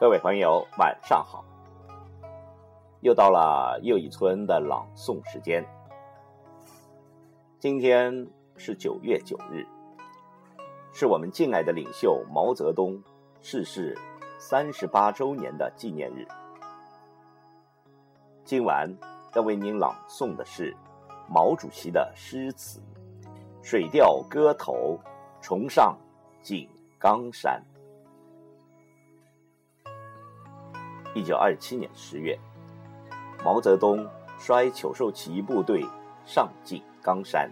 各位朋友，晚上好！又到了又一村的朗诵时间。今天是九月九日，是我们敬爱的领袖毛泽东逝世三十八周年的纪念日。今晚要为您朗诵的是毛主席的诗词《水调歌头·重上井冈山》。一九二七年十月，毛泽东率求寿起义部队上井冈山，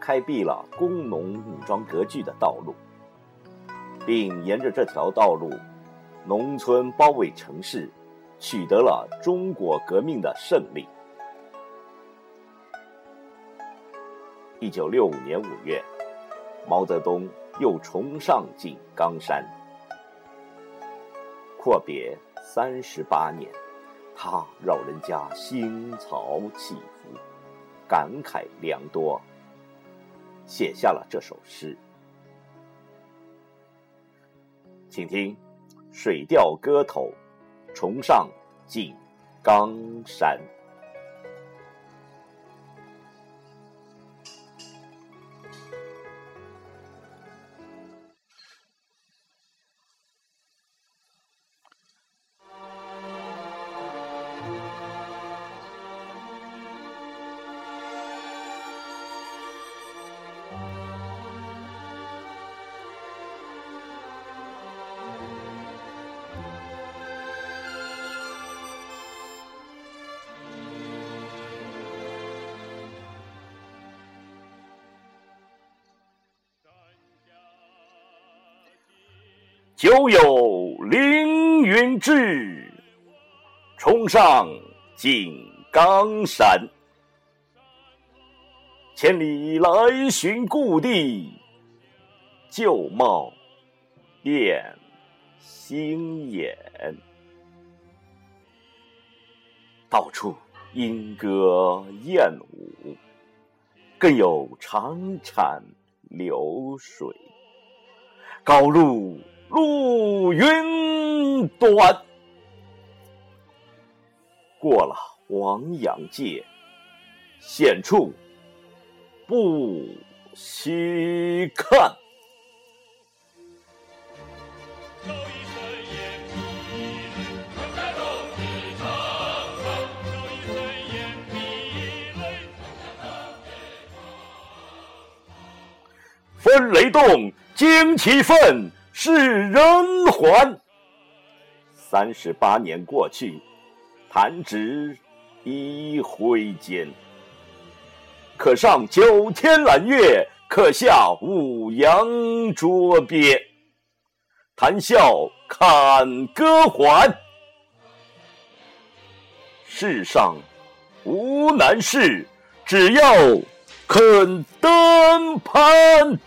开辟了工农武装割据的道路，并沿着这条道路，农村包围城市，取得了中国革命的胜利。一九六五年五月，毛泽东又重上井冈山，阔别。三十八年，他老人家心潮起伏，感慨良多，写下了这首诗。请听《水调歌头·重上井冈山》。久有凌云志，重上井冈山。千里来寻故地，旧貌变新颜。到处莺歌燕舞，更有潺潺流水。高路。路云端，过了黄杨界，险处不须看。风雷动，旌旗奋。是人还。三十八年过去，弹指一挥间。可上九天揽月，可下五洋捉鳖。谈笑看歌还。世上无难事，只要肯登攀。